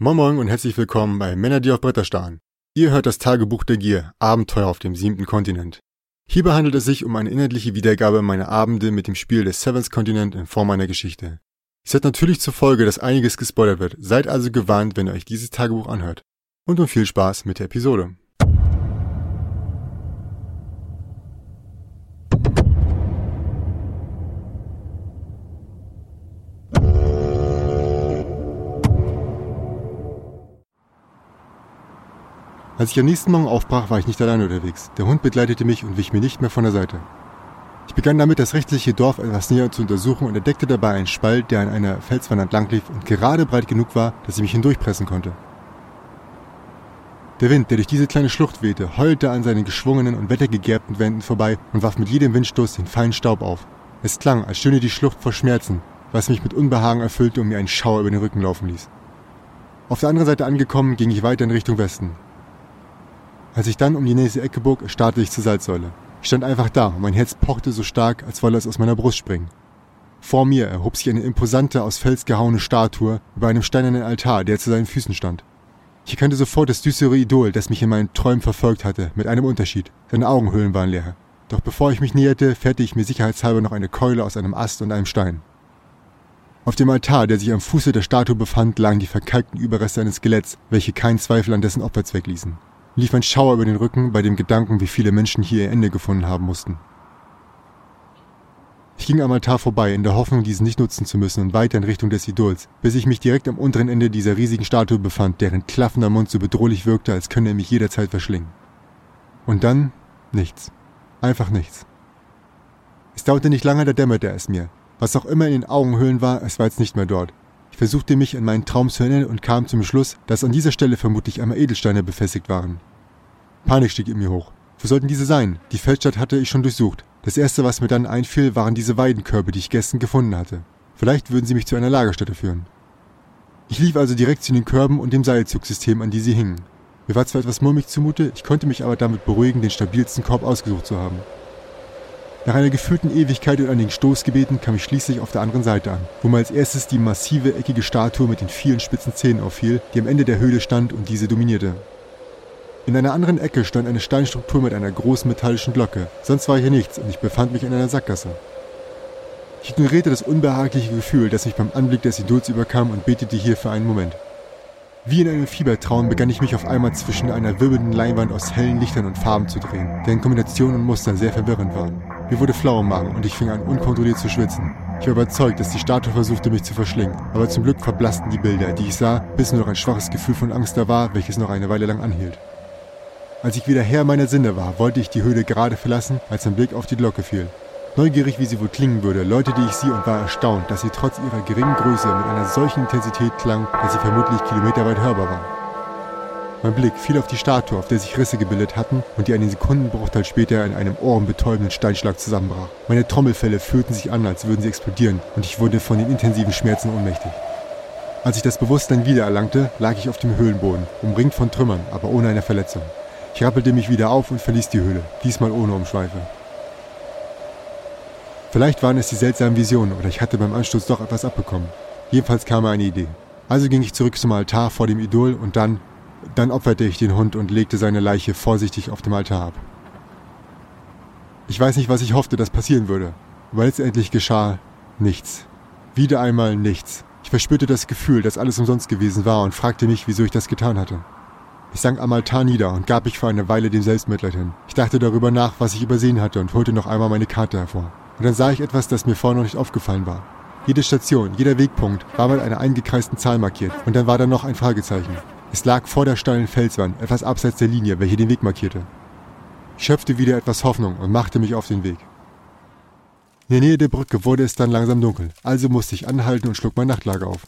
Moin Moin und herzlich willkommen bei Männer, die auf Bretter starren. Ihr hört das Tagebuch der Gier, Abenteuer auf dem siebten Kontinent. Hierbei handelt es sich um eine inhaltliche Wiedergabe meiner Abende mit dem Spiel des Seventh Continent in Form einer Geschichte. Es hat natürlich zur Folge, dass einiges gespoilert wird, seid also gewarnt, wenn ihr euch dieses Tagebuch anhört. Und nun viel Spaß mit der Episode. Als ich am nächsten Morgen aufbrach, war ich nicht alleine unterwegs. Der Hund begleitete mich und wich mir nicht mehr von der Seite. Ich begann damit, das rechtliche Dorf etwas näher zu untersuchen und entdeckte dabei einen Spalt, der an einer Felswand entlang lief und gerade breit genug war, dass ich mich hindurchpressen konnte. Der Wind, der durch diese kleine Schlucht wehte, heulte an seinen geschwungenen und wettergegerbten Wänden vorbei und warf mit jedem Windstoß den feinen Staub auf. Es klang, als stöhne die Schlucht vor Schmerzen, was mich mit Unbehagen erfüllte und mir einen Schauer über den Rücken laufen ließ. Auf der anderen Seite angekommen, ging ich weiter in Richtung Westen. Als ich dann um die nächste Ecke bog, starrte ich zur Salzsäule. Ich stand einfach da und mein Herz pochte so stark, als wolle es aus meiner Brust springen. Vor mir erhob sich eine imposante, aus Fels gehauene Statue über einem steinernen Altar, der zu seinen Füßen stand. Ich erkannte sofort das düstere Idol, das mich in meinen Träumen verfolgt hatte, mit einem Unterschied. Seine Augenhöhlen waren leer. Doch bevor ich mich näherte, fährte ich mir sicherheitshalber noch eine Keule aus einem Ast und einem Stein. Auf dem Altar, der sich am Fuße der Statue befand, lagen die verkalkten Überreste eines Skeletts, welche keinen Zweifel an dessen Opferzweck ließen lief ein Schauer über den Rücken bei dem Gedanken, wie viele Menschen hier ihr Ende gefunden haben mussten. Ich ging am Altar vorbei, in der Hoffnung, diesen nicht nutzen zu müssen und weiter in Richtung des Idols, bis ich mich direkt am unteren Ende dieser riesigen Statue befand, deren klaffender Mund so bedrohlich wirkte, als könne er mich jederzeit verschlingen. Und dann nichts. Einfach nichts. Es dauerte nicht lange, da dämmerte es mir. Was auch immer in den Augenhöhlen war, es war jetzt nicht mehr dort versuchte mich an meinen Traum zu erinnern und kam zum Schluss, dass an dieser Stelle vermutlich einmal Edelsteine befestigt waren. Panik stieg in mir hoch. Wo sollten diese sein? Die Feldstadt hatte ich schon durchsucht. Das erste, was mir dann einfiel, waren diese Weidenkörbe, die ich gestern gefunden hatte. Vielleicht würden sie mich zu einer Lagerstätte führen. Ich lief also direkt zu den Körben und dem Seilzugsystem, an die sie hingen. Mir war zwar etwas mulmig zumute, ich konnte mich aber damit beruhigen, den stabilsten Korb ausgesucht zu haben. Nach einer gefühlten Ewigkeit und einigen Stoßgebeten kam ich schließlich auf der anderen Seite an, wo mir als erstes die massive eckige Statue mit den vielen spitzen Zähnen auffiel, die am Ende der Höhle stand und diese dominierte. In einer anderen Ecke stand eine Steinstruktur mit einer großen metallischen Glocke. Sonst war hier nichts und ich befand mich in einer Sackgasse. Ich ignorierte das unbehagliche Gefühl, das mich beim Anblick des Idols überkam und betete hier für einen Moment. Wie in einem Fiebertraum begann ich mich auf einmal zwischen einer wirbelnden Leinwand aus hellen Lichtern und Farben zu drehen, deren Kombinationen und Muster sehr verwirrend waren. Mir wurde flau im Magen und ich fing an unkontrolliert zu schwitzen. Ich war überzeugt, dass die Statue versuchte, mich zu verschlingen, aber zum Glück verblassten die Bilder, die ich sah, bis nur noch ein schwaches Gefühl von Angst da war, welches noch eine Weile lang anhielt. Als ich wieder Herr meiner Sinne war, wollte ich die Höhle gerade verlassen, als ein Blick auf die Glocke fiel. Neugierig, wie sie wohl klingen würde, läutete ich sie und war erstaunt, dass sie trotz ihrer geringen Größe mit einer solchen Intensität klang, dass sie vermutlich kilometerweit hörbar war. Mein Blick fiel auf die Statue, auf der sich Risse gebildet hatten und die einen Sekundenbruchteil später in einem ohrenbetäubenden Steinschlag zusammenbrach. Meine Trommelfälle fühlten sich an, als würden sie explodieren und ich wurde von den intensiven Schmerzen ohnmächtig. Als ich das Bewusstsein wiedererlangte, lag ich auf dem Höhlenboden, umringt von Trümmern, aber ohne eine Verletzung. Ich rappelte mich wieder auf und verließ die Höhle, diesmal ohne Umschweife. Vielleicht waren es die seltsamen Visionen oder ich hatte beim Ansturz doch etwas abbekommen. Jedenfalls kam mir eine Idee. Also ging ich zurück zum Altar vor dem Idol und dann, dann opferte ich den Hund und legte seine Leiche vorsichtig auf dem Altar ab. Ich weiß nicht, was ich hoffte, dass passieren würde, weil letztendlich geschah nichts. Wieder einmal nichts. Ich verspürte das Gefühl, dass alles umsonst gewesen war und fragte mich, wieso ich das getan hatte. Ich sank am Altar nieder und gab mich für eine Weile dem Selbstmitleid hin. Ich dachte darüber nach, was ich übersehen hatte und holte noch einmal meine Karte hervor. Und dann sah ich etwas, das mir vorher noch nicht aufgefallen war. Jede Station, jeder Wegpunkt war mit einer eingekreisten Zahl markiert und dann war da noch ein Fragezeichen. Es lag vor der steilen Felswand, etwas abseits der Linie, welche den Weg markierte. Ich schöpfte wieder etwas Hoffnung und machte mich auf den Weg. In der Nähe der Brücke wurde es dann langsam dunkel, also musste ich anhalten und schlug mein Nachtlager auf.